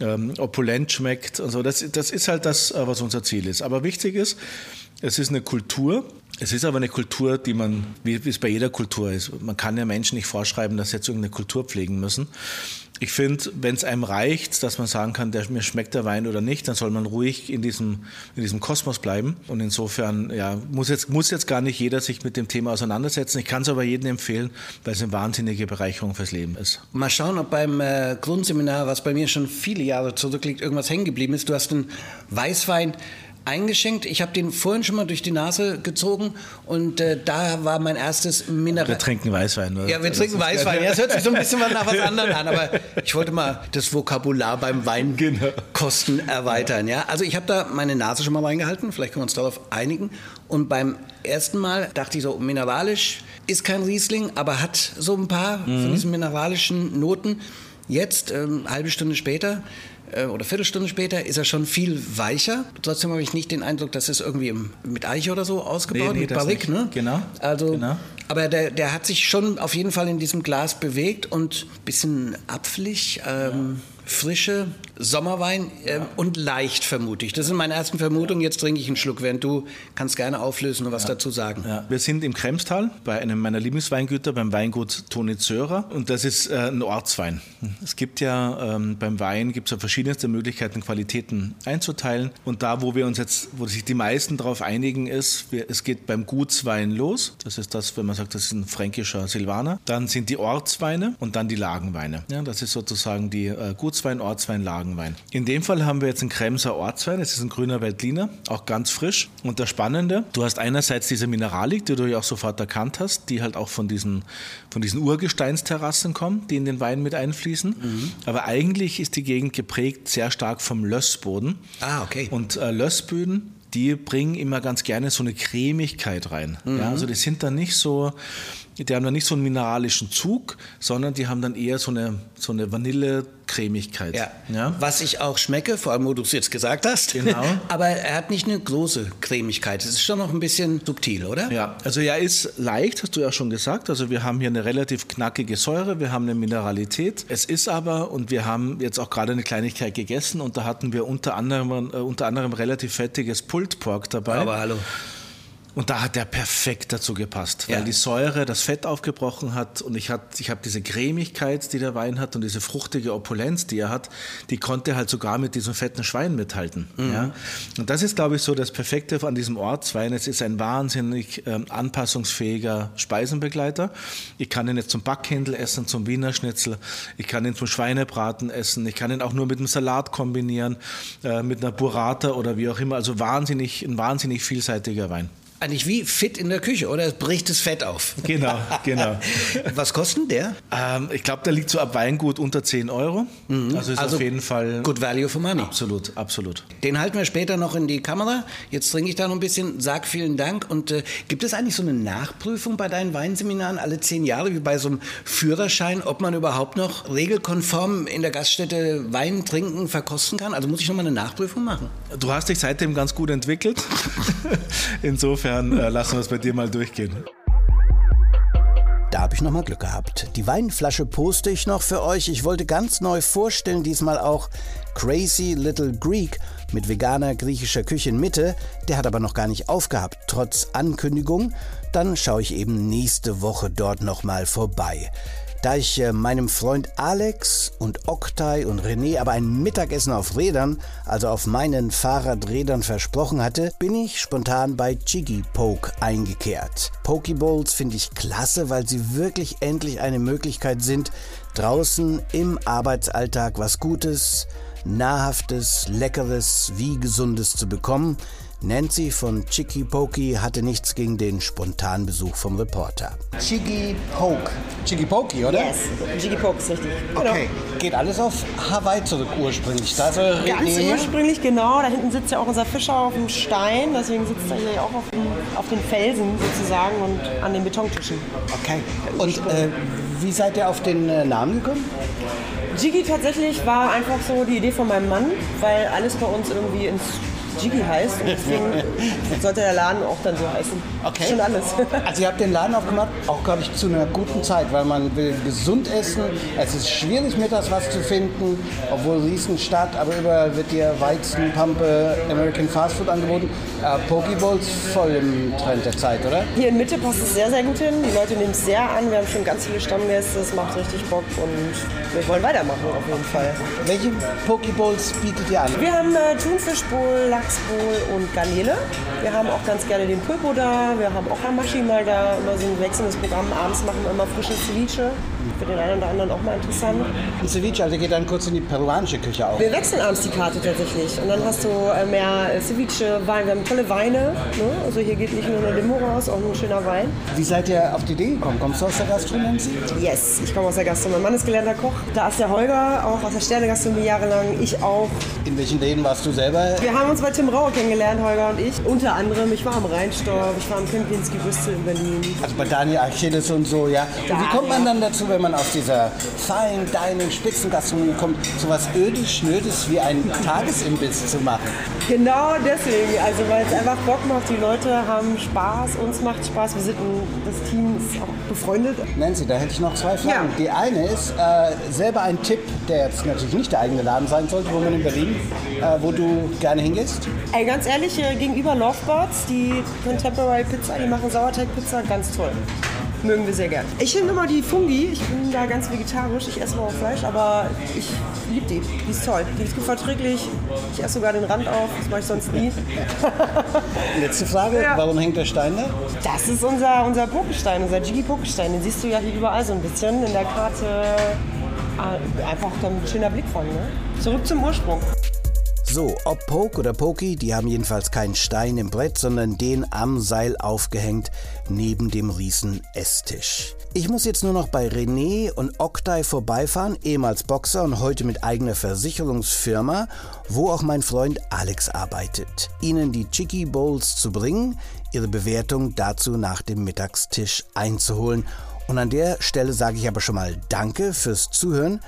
ähm, opulent schmeckt. Also das, das ist halt das, äh, was unser Ziel ist. Aber wichtig ist, es ist eine Kultur. Es ist aber eine Kultur, die man, wie es bei jeder Kultur ist, man kann ja Menschen nicht vorschreiben, dass sie jetzt irgendeine Kultur pflegen müssen. Ich finde, wenn es einem reicht, dass man sagen kann, der, mir schmeckt der Wein oder nicht, dann soll man ruhig in diesem, in diesem Kosmos bleiben. Und insofern ja, muss, jetzt, muss jetzt gar nicht jeder sich mit dem Thema auseinandersetzen. Ich kann es aber jedem empfehlen, weil es eine wahnsinnige Bereicherung fürs Leben ist. Mal schauen, ob beim äh, Grundseminar, was bei mir schon viele Jahre zurückliegt, irgendwas hängen geblieben ist. Du hast einen Weißwein eingeschenkt. Ich habe den vorhin schon mal durch die Nase gezogen und äh, da war mein erstes Mineral. Wir trinken Weißwein, oder? Ja, wir trinken Weißwein. Ja, es hört sich so ein bisschen nach was <laughs> anderem an, aber ich wollte mal das Vokabular beim Weinkosten genau. erweitern. Ja, also ich habe da meine Nase schon mal reingehalten. Vielleicht können wir uns darauf einigen. Und beim ersten Mal dachte ich so, mineralisch ist kein Riesling, aber hat so ein paar mhm. von diesen mineralischen Noten. Jetzt, ähm, halbe Stunde später, oder Viertelstunde später ist er schon viel weicher. Trotzdem habe ich nicht den Eindruck, dass es irgendwie mit Eiche oder so ausgebaut, nee, nee, mit Barrique, ne? Genau. Also, genau. aber der, der hat sich schon auf jeden Fall in diesem Glas bewegt und ein bisschen apfelig. Ähm, ja frische Sommerwein äh, und leicht, vermute ich. Das sind meine ersten Vermutungen. Jetzt trinke ich einen Schluck, während du kannst gerne auflösen und was ja. dazu sagen. Ja. Wir sind im Kremstal bei einem meiner Lieblingsweingüter, beim Weingut Toni Zörer. Und das ist äh, ein Ortswein. Es gibt ja ähm, beim Wein gibt es ja verschiedenste Möglichkeiten, Qualitäten einzuteilen. Und da, wo wir uns jetzt, wo sich die meisten darauf einigen, ist, wir, es geht beim Gutswein los. Das ist das, wenn man sagt, das ist ein fränkischer Silvaner. Dann sind die Ortsweine und dann die Lagenweine. Ja, das ist sozusagen die äh, Gutsweine Gutswein, Ortswein, Lagenwein. In dem Fall haben wir jetzt einen Kremser Ortswein, es ist ein grüner Veltliner, auch ganz frisch. Und das Spannende, du hast einerseits diese Mineralik, die du ja auch sofort erkannt hast, die halt auch von diesen, von diesen Urgesteinsterrassen kommen, die in den Wein mit einfließen. Mhm. Aber eigentlich ist die Gegend geprägt sehr stark vom Lössboden. Ah, okay. Und äh, Lössböden die bringen immer ganz gerne so eine Cremigkeit rein. Mhm. Ja, also die sind dann nicht so, die haben dann nicht so einen mineralischen Zug, sondern die haben dann eher so eine, so eine Vanille-Cremigkeit. Ja. ja. Was ich auch schmecke, vor allem, wo du es jetzt gesagt hast. Genau. <laughs> Aber er hat nicht eine große Cremigkeit. Es ist schon noch ein bisschen subtil, oder? Ja, also er ist leicht, hast du ja schon gesagt. Also wir haben hier eine relativ knackige Säure, wir haben eine Mineralität. Es ist aber, und wir haben jetzt auch gerade eine Kleinigkeit gegessen und da hatten wir unter anderem, äh, unter anderem relativ fettiges Pulled Pork dabei. Aber hallo. Und da hat der perfekt dazu gepasst, weil ja. die Säure das Fett aufgebrochen hat und ich, hat, ich habe diese Cremigkeit, die der Wein hat und diese fruchtige Opulenz, die er hat, die konnte halt sogar mit diesem fetten Schwein mithalten. Mhm. Ja? Und das ist, glaube ich, so das Perfekte an diesem Ortswein. Es ist ein wahnsinnig ähm, anpassungsfähiger Speisenbegleiter. Ich kann ihn jetzt zum Backhändel essen, zum Wiener Schnitzel, ich kann ihn zum Schweinebraten essen, ich kann ihn auch nur mit einem Salat kombinieren, äh, mit einer Burrata oder wie auch immer. Also wahnsinnig, ein wahnsinnig vielseitiger Wein. Eigentlich wie fit in der Küche, oder? Es bricht das Fett auf. Genau, genau. <laughs> Was kostet der? Ähm, ich glaube, der liegt so ab Weingut unter 10 Euro. Also ist Also auf jeden Fall Good value for money. absolut, absolut. Den halten wir später noch in die Kamera. Jetzt trinke ich da noch ein bisschen. Sag vielen Dank. Und äh, gibt es eigentlich so eine Nachprüfung bei deinen Weinseminaren alle zehn Jahre, wie bei so einem Führerschein, ob man überhaupt noch regelkonform in der Gaststätte Wein trinken, verkosten kann? Also muss ich noch mal eine Nachprüfung machen? Du hast dich seitdem ganz gut entwickelt. <laughs> Insofern äh, lassen wir es bei dir mal durchgehen. Da habe ich noch mal Glück gehabt. Die Weinflasche poste ich noch für euch. Ich wollte ganz neu vorstellen, diesmal auch Crazy Little Greek mit veganer griechischer Küche in Mitte. Der hat aber noch gar nicht aufgehabt, trotz Ankündigung. Dann schaue ich eben nächste Woche dort noch mal vorbei. Da ich äh, meinem Freund Alex und Oktay und René aber ein Mittagessen auf Rädern, also auf meinen Fahrradrädern versprochen hatte, bin ich spontan bei Jiggy Poke eingekehrt. Pokeballs finde ich klasse, weil sie wirklich endlich eine Möglichkeit sind, draußen im Arbeitsalltag was Gutes, Nahrhaftes, Leckeres wie Gesundes zu bekommen. Nancy von Chicky Pokey hatte nichts gegen den Spontanbesuch vom Reporter. Chiggy Poke. Chiggy Pokey, oder? Yes, Jiggy Poke ist richtig. Genau. Okay, geht alles auf Hawaii zurück ursprünglich. Da ist eure Ganz René. ursprünglich, genau. Da hinten sitzt ja auch unser Fischer auf dem Stein. Deswegen sitzt er hier auch auf, dem, auf den Felsen sozusagen und an den Betontischen. Okay. Und äh, wie seid ihr auf den äh, Namen gekommen? Jiggy tatsächlich war einfach so die Idee von meinem Mann, weil alles bei uns irgendwie ins Jiggy heißt. Und deswegen sollte der Laden auch dann so heißen. Okay. Schon alles. Also ihr habt den Laden aufgemacht, auch glaube ich zu einer guten Zeit, weil man will gesund essen. Es ist schwierig mittags was zu finden, obwohl Riesenstadt, aber überall wird dir Weizen, Pampe, American Fast Food angeboten. Äh, Pokeballs voll im Trend der Zeit, oder? Hier in Mitte passt es sehr, sehr gut hin. Die Leute nehmen es sehr an. Wir haben schon ganz viele Stammgäste. Es macht richtig Bock und wir wollen weitermachen auf jeden Fall. Welche Pokeballs bietet ihr an? Wir haben äh, Thunfischbowl, Lachsbowl und Garnele. Wir haben auch ganz gerne den Pulpo da. Wir haben auch Hamashi mal da. Immer so ein wechselndes Programm. Abends machen wir immer frisches Ceviche. Für den einen oder anderen auch mal interessant. Ein Ceviche, also geht dann kurz in die peruanische Küche auch. Wir wechseln abends die Karte tatsächlich. Und dann hast du äh, mehr äh, Ceviche, Wein. Wir haben tolle Weine. Ne? Also hier geht nicht nur eine Limo raus, auch ein schöner Wein. Wie seid ihr auf die Idee gekommen? Kommst du aus der Gastronomie? Yes, ich komme aus der Gastronomie. Mein Mann ist gelernter Koch. Da ist der Holger, auch aus der Sterne-Gastronomie jahrelang. Ich auch. In welchen Läden warst du selber? Wir haben uns bei Tim Rauer kennengelernt, Holger und ich. Unter anderem, ich war am Rheinstorf, ich war am Kempinski Bristol in Berlin. Also bei Daniel Achilles und so, ja. Und wie kommt man dann dazu, wenn man aus dieser feinen, deinen Spitzengastronomie kommt, so was ödes, schnödes wie ein Tagesimbiss zu machen? Genau deswegen, also weil es einfach Bock macht, die Leute haben Spaß, uns macht Spaß, wir sind das Team ist auch befreundet. Nancy, da hätte ich noch zwei Fragen. Ja. Die eine ist äh, selber ein Tipp, der jetzt natürlich nicht der eigene Laden sein sollte, wo man in Berlin, äh, wo du gerne hingehst. Ey, ganz ehrlich, gegenüber Lovebirds, die Contemporary Pizza, die machen Sauerteigpizza, ganz toll. Mögen wir sehr gern. Ich finde immer die Fungi, ich bin da ganz vegetarisch, ich esse mal auch Fleisch, aber ich liebe die. Die ist toll. Die ist gut verträglich. Ich esse sogar den Rand auf, das mache ich sonst nie. <laughs> Letzte Frage, Ja. warum hängt der Stein da? Das ist unser, unser Pokestein, unser Jiggy Pokestein. Den siehst du ja hier überall so ein bisschen in der Karte. Äh, Einfach ein schöner Blick von. Ne? Zurück zum Ursprung. So, ob Poke oder Pokey, die haben jedenfalls keinen Stein im Brett, sondern den am Seil aufgehängt neben dem riesen Esstisch. Ich muss jetzt nur noch bei René und Oktay vorbeifahren, ehemals Boxer und heute mit eigener Versicherungsfirma, wo auch mein Freund Alex arbeitet. Ihnen die Chicky Bowls zu bringen, ihre Bewertung dazu nach dem Mittagstisch einzuholen. Und an der Stelle sage ich aber schon mal Danke fürs Zuhören.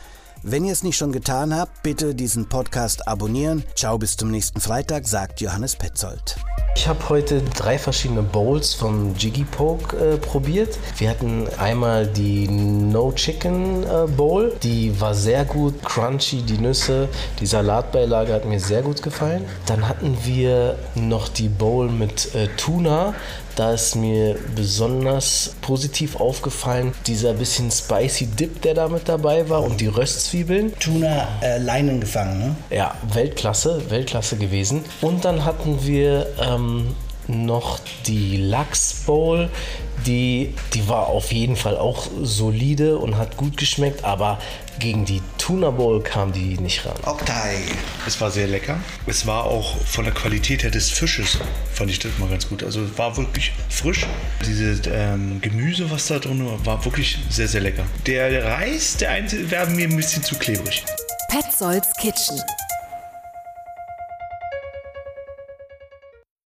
Wenn ihr es nicht schon getan habt, bitte diesen Podcast abonnieren. Ciao, bis zum nächsten Freitag, sagt Johannes Petzold. Ich habe heute drei verschiedene Bowls vom Jiggy Poke äh, probiert. Wir hatten einmal die No Chicken äh, Bowl, die war sehr gut, crunchy, die Nüsse, die Salatbeilage hat mir sehr gut gefallen. Dann hatten wir noch die Bowl mit äh, Tuna. Da ist mir besonders positiv aufgefallen, dieser bisschen spicy Dip, der da mit dabei war und die Röstzwiebeln. Tuna äh, Leinen gefangen, ne? Ja, Weltklasse, Weltklasse gewesen. Und dann hatten wir ähm, noch die Lachs Bowl. Die, die war auf jeden Fall auch solide und hat gut geschmeckt, aber gegen die Tuna Bowl kam die nicht ran. Oktay. Es war sehr lecker. Es war auch von der Qualität her des Fisches, fand ich das mal ganz gut. Also es war wirklich frisch. Dieses ähm, Gemüse, was da drin war, war wirklich sehr, sehr lecker. Der Reis, der einzige, wäre mir ein bisschen zu klebrig. Petzolds Kitchen.